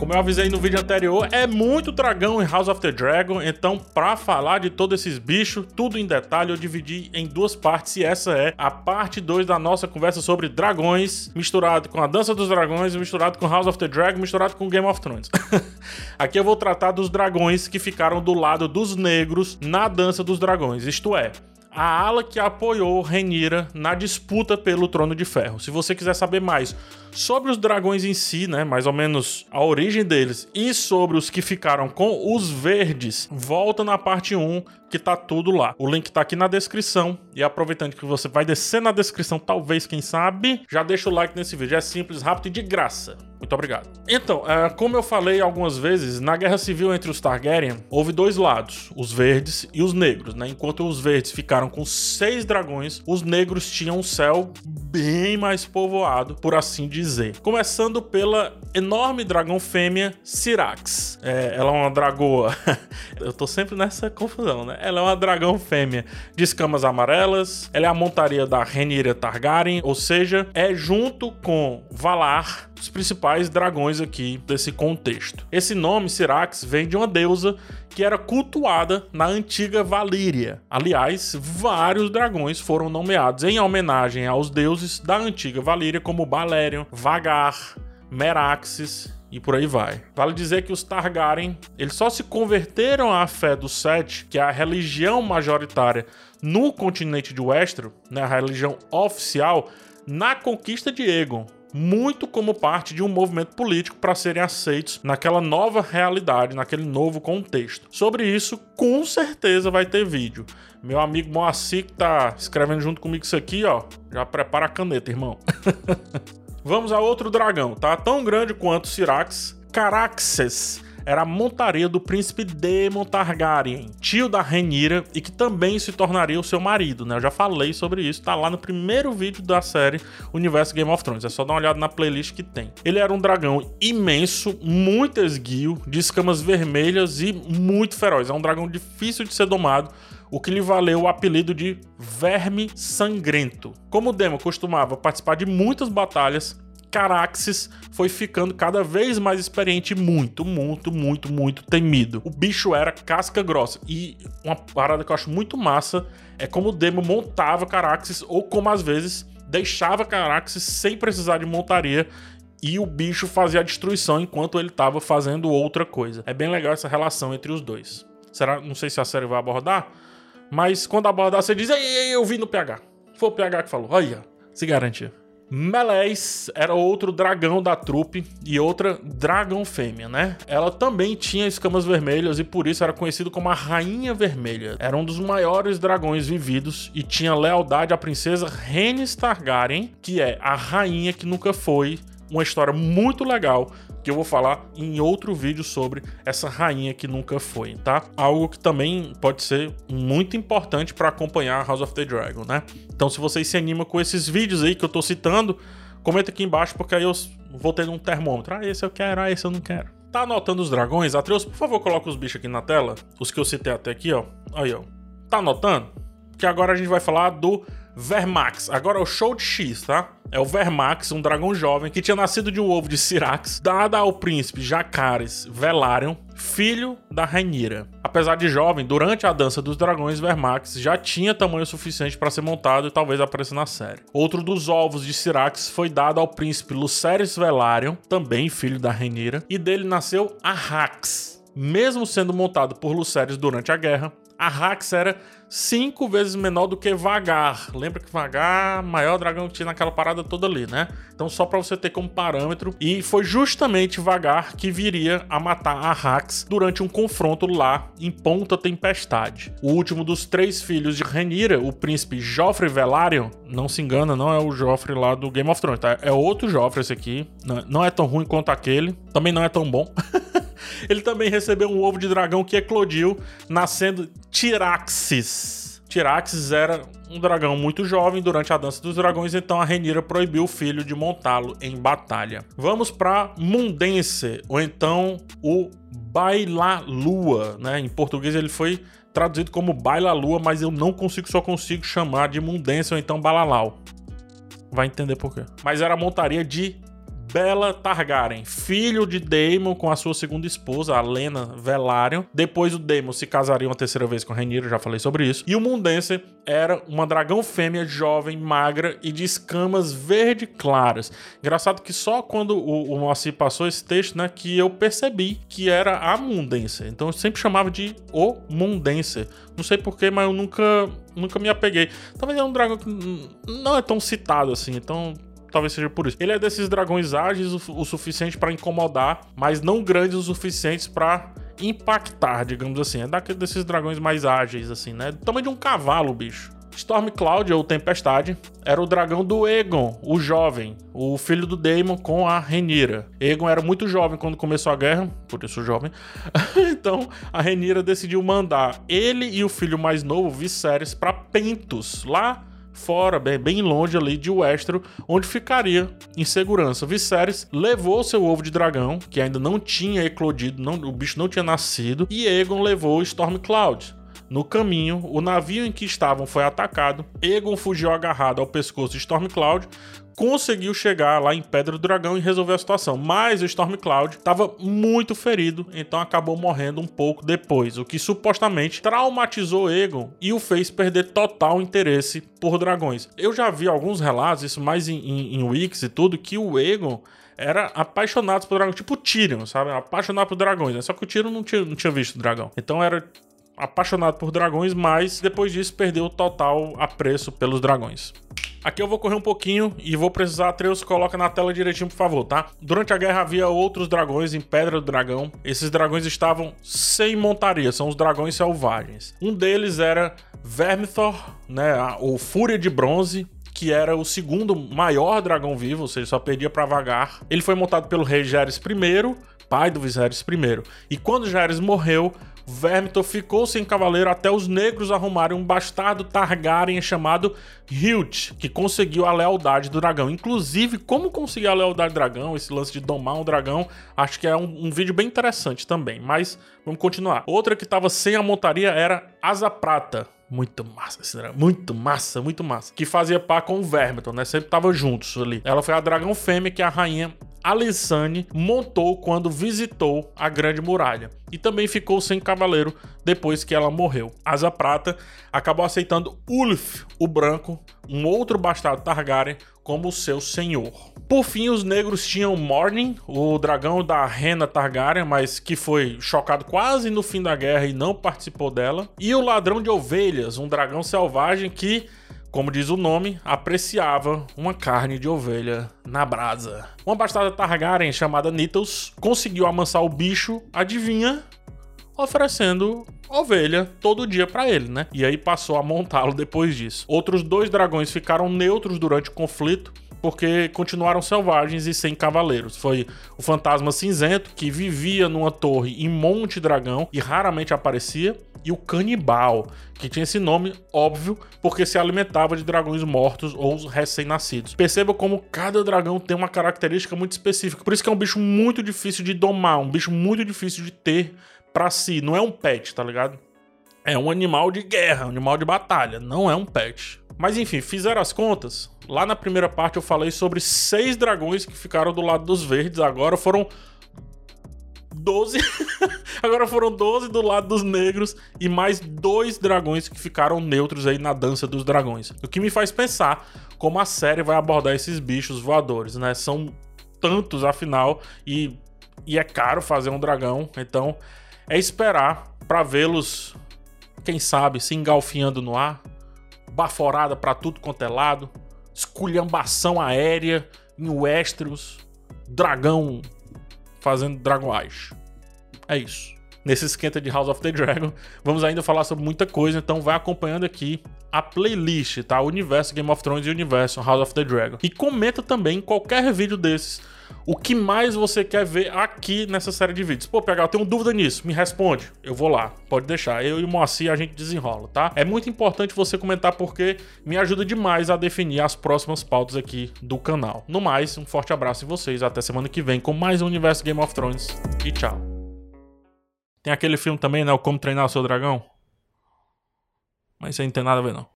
Como eu avisei no vídeo anterior, é muito dragão em House of the Dragon, então para falar de todos esses bichos, tudo em detalhe, eu dividi em duas partes e essa é a parte 2 da nossa conversa sobre dragões, misturado com a Dança dos Dragões, misturado com House of the Dragon, misturado com Game of Thrones. Aqui eu vou tratar dos dragões que ficaram do lado dos negros na Dança dos Dragões, isto é, a ala que apoiou Renira na disputa pelo Trono de Ferro. Se você quiser saber mais sobre os dragões em si, né, mais ou menos a origem deles, e sobre os que ficaram com os verdes, volta na parte 1 que tá tudo lá. O link tá aqui na descrição. E aproveitando que você vai descer na descrição, talvez, quem sabe, já deixa o like nesse vídeo. É simples, rápido e de graça. Muito obrigado. Então, é, como eu falei algumas vezes, na guerra civil entre os Targaryen, houve dois lados, os verdes e os negros, né? Enquanto os verdes ficaram com seis dragões, os negros tinham um céu bem mais povoado, por assim dizer. Começando pela enorme dragão fêmea Syrax. É, ela é uma dragoa. eu tô sempre nessa confusão, né? Ela é uma dragão fêmea de escamas amarelas. Ela é a montaria da Rhaenyra Targaryen, ou seja, é junto com Valar os principais dragões aqui desse contexto. Esse nome, Syrax, vem de uma deusa que era cultuada na antiga Valíria. Aliás, vários dragões foram nomeados em homenagem aos deuses da antiga Valíria, como Balerion, Vagar, Meraxes e por aí vai. Vale dizer que os Targaryen, eles só se converteram à fé do Sete, que é a religião majoritária no continente de Westeros, né, a religião oficial, na conquista de Aegon, muito como parte de um movimento político para serem aceitos naquela nova realidade, naquele novo contexto. Sobre isso, com certeza vai ter vídeo. Meu amigo Moacir que tá escrevendo junto comigo isso aqui, ó, já prepara a caneta, irmão. Vamos a outro dragão, tá? Tão grande quanto Syrax, Caraxes era a montaria do príncipe Daemon Targaryen, tio da Rhaenyra e que também se tornaria o seu marido, né? Eu já falei sobre isso, tá lá no primeiro vídeo da série Universo Game of Thrones. É só dar uma olhada na playlist que tem. Ele era um dragão imenso, muito esguio, de escamas vermelhas e muito feroz. É um dragão difícil de ser domado, o que lhe valeu o apelido de Verme Sangrento. Como o Demo costumava participar de muitas batalhas, Caraxes foi ficando cada vez mais experiente, muito, muito, muito, muito temido. O bicho era casca grossa. E uma parada que eu acho muito massa é como o Demo montava Caraxes ou como às vezes deixava Caraxes sem precisar de montaria e o bicho fazia a destruição enquanto ele estava fazendo outra coisa. É bem legal essa relação entre os dois. Será? Não sei se a série vai abordar, mas quando abordar você diz: "Ei, eu vi no PH". Foi o PH que falou. Olha, se garantia. Melés era outro dragão da trupe e outra dragão fêmea, né? Ela também tinha escamas vermelhas e por isso era conhecido como a Rainha Vermelha. Era um dos maiores dragões vividos e tinha lealdade à princesa Rhaenys Targaryen, que é a rainha que nunca foi. Uma história muito legal que eu vou falar em outro vídeo sobre essa rainha que nunca foi, tá? Algo que também pode ser muito importante para acompanhar House of the Dragon, né? Então, se vocês se animam com esses vídeos aí que eu tô citando, comenta aqui embaixo porque aí eu vou ter um termômetro. Ah, esse eu quero, ah, esse eu não quero. Tá anotando os dragões? Atreus, por favor, coloca os bichos aqui na tela. Os que eu citei até aqui, ó. Aí, ó. Tá anotando? Que agora a gente vai falar do Vermax. Agora é o show de X, tá? É o Vermax, um dragão jovem que tinha nascido de um ovo de Syrax, dada ao príncipe Jacares Velaryon, filho da Rhaenyra. Apesar de jovem, durante a dança dos dragões, Vermax já tinha tamanho suficiente para ser montado e talvez apareça na série. Outro dos ovos de Syrax foi dado ao príncipe Lucerys Velaryon, também filho da Rhaenyra, e dele nasceu Arrax. Mesmo sendo montado por Lucerys durante a guerra, Arrax era cinco vezes menor do que Vagar. Lembra que Vagar, maior dragão que tinha naquela parada toda ali, né? Então só para você ter como parâmetro. E foi justamente Vagar que viria a matar Arrax durante um confronto lá em Ponta Tempestade. O último dos três filhos de Rhaenyra, o príncipe Joffrey Velaryon, não se engana, não é o Joffrey lá do Game of Thrones, tá? É outro Joffrey esse aqui. Não é tão ruim quanto aquele, também não é tão bom. Ele também recebeu um ovo de dragão que eclodiu, nascendo Tiraxis. Tiraxis era um dragão muito jovem durante a dança dos dragões, então a Renira proibiu o filho de montá-lo em batalha. Vamos para Mundense, ou então o Baila-Lua, né? Em português ele foi traduzido como Baila-Lua, mas eu não consigo, só consigo chamar de Mundense ou então Balalau. Vai entender por quê. Mas era a montaria de Bela Targaryen, filho de Daemon com a sua segunda esposa, a Lena Velaryon. Depois o Daemon se casaria uma terceira vez com Rhaenyra, já falei sobre isso. E o Mundense era uma dragão fêmea jovem, magra e de escamas verde claras. Engraçado que só quando o, o Moacir passou esse texto, né, que eu percebi que era a Mundense. Então eu sempre chamava de o Mundense. Não sei porquê, mas eu nunca, nunca me apeguei. Talvez é um dragão que não é tão citado assim, então talvez seja por isso. Ele é desses dragões ágeis o, o suficiente para incomodar, mas não grandes o suficiente para impactar, digamos assim. É daqueles desses dragões mais ágeis, assim, né? Do tamanho de um cavalo, bicho. Stormcloud, ou Tempestade, era o dragão do Egon, o jovem, o filho do Daemon com a Renira. Egon era muito jovem quando começou a guerra, por isso jovem. então a Renira decidiu mandar ele e o filho mais novo, Viserys, para Pentos, lá fora, bem, bem longe ali de Westeros, onde ficaria em segurança. Viserys levou seu ovo de dragão, que ainda não tinha eclodido, não, o bicho não tinha nascido, e Aegon levou Stormcloud. No caminho, o navio em que estavam foi atacado. Egon fugiu agarrado ao pescoço de Stormcloud, conseguiu chegar lá em Pedra do Dragão e resolver a situação. Mas o Stormcloud estava muito ferido, então acabou morrendo um pouco depois, o que supostamente traumatizou Egon e o fez perder total interesse por dragões. Eu já vi alguns relatos, isso mais em, em, em Wix e tudo, que o Egon era apaixonado por dragões, tipo Tyrion, sabe? Apaixonado por dragões, né? Só que o Tyrion não tinha, não tinha visto dragão. Então era apaixonado por dragões, mas depois disso perdeu o total apreço pelos dragões. Aqui eu vou correr um pouquinho e vou precisar, Atreus, coloca na tela direitinho, por favor, tá? Durante a guerra havia outros dragões em Pedra do Dragão. Esses dragões estavam sem montaria, são os dragões selvagens. Um deles era Vermithor, né, o Fúria de Bronze, que era o segundo maior dragão vivo, ou seja, só perdia para Vagar. Ele foi montado pelo rei Jaehaerys I, pai do Viserys I. E quando Jaehaerys morreu, Vermithor ficou sem cavaleiro até os negros arrumarem um bastardo Targaryen chamado Hilt, que conseguiu a lealdade do dragão. Inclusive, como conseguir a lealdade do dragão, esse lance de domar um dragão, acho que é um, um vídeo bem interessante também. Mas vamos continuar. Outra que estava sem a montaria era Asa Prata. Muito massa esse dragão. Muito massa, muito massa. Que fazia par com o Vermithor, né? Sempre tava juntos ali. Ela foi a dragão fêmea que a rainha Alissane montou quando visitou a Grande Muralha e também ficou sem cavaleiro depois que ela morreu. Asa Prata acabou aceitando Ulf, o Branco, um outro bastardo Targaryen, como seu senhor. Por fim, os negros tinham Morning, o dragão da Rena Targaryen, mas que foi chocado quase no fim da guerra e não participou dela. E o Ladrão de Ovelhas, um dragão selvagem que como diz o nome, apreciava uma carne de ovelha na brasa. Uma bastarda Targaryen chamada Nithos conseguiu amansar o bicho, adivinha? Oferecendo ovelha todo dia para ele, né? E aí passou a montá-lo depois disso. Outros dois dragões ficaram neutros durante o conflito porque continuaram selvagens e sem cavaleiros. Foi o fantasma cinzento que vivia numa torre em Monte Dragão e raramente aparecia, e o canibal, que tinha esse nome óbvio porque se alimentava de dragões mortos ou recém-nascidos. Perceba como cada dragão tem uma característica muito específica. Por isso que é um bicho muito difícil de domar, um bicho muito difícil de ter para si. Não é um pet, tá ligado? É um animal de guerra, um animal de batalha, não é um pet. Mas enfim, fizeram as contas. Lá na primeira parte eu falei sobre seis dragões que ficaram do lado dos verdes. Agora foram 12. Agora foram 12 do lado dos negros e mais dois dragões que ficaram neutros aí na dança dos dragões. O que me faz pensar como a série vai abordar esses bichos voadores, né? São tantos afinal e, e é caro fazer um dragão, então é esperar para vê-los, quem sabe, se engalfinhando no ar, baforada para tudo quanto é lado, esculhambação aérea em Westeros, dragão fazendo dragoagem. É isso. Nesse esquenta de House of the Dragon, vamos ainda falar sobre muita coisa, então vai acompanhando aqui a playlist, tá? O universo Game of Thrones e o universo House of the Dragon. E comenta também qualquer vídeo desses o que mais você quer ver aqui nessa série de vídeos. Pô, PH, eu tenho dúvida nisso, me responde. Eu vou lá, pode deixar. Eu e o Moacir a gente desenrola, tá? É muito importante você comentar porque me ajuda demais a definir as próximas pautas aqui do canal. No mais, um forte abraço em vocês. Até semana que vem com mais um Universo Game of Thrones. E tchau. Tem aquele filme também, né? O Como Treinar o Seu Dragão. Mas isso aí não tem nada a ver, não.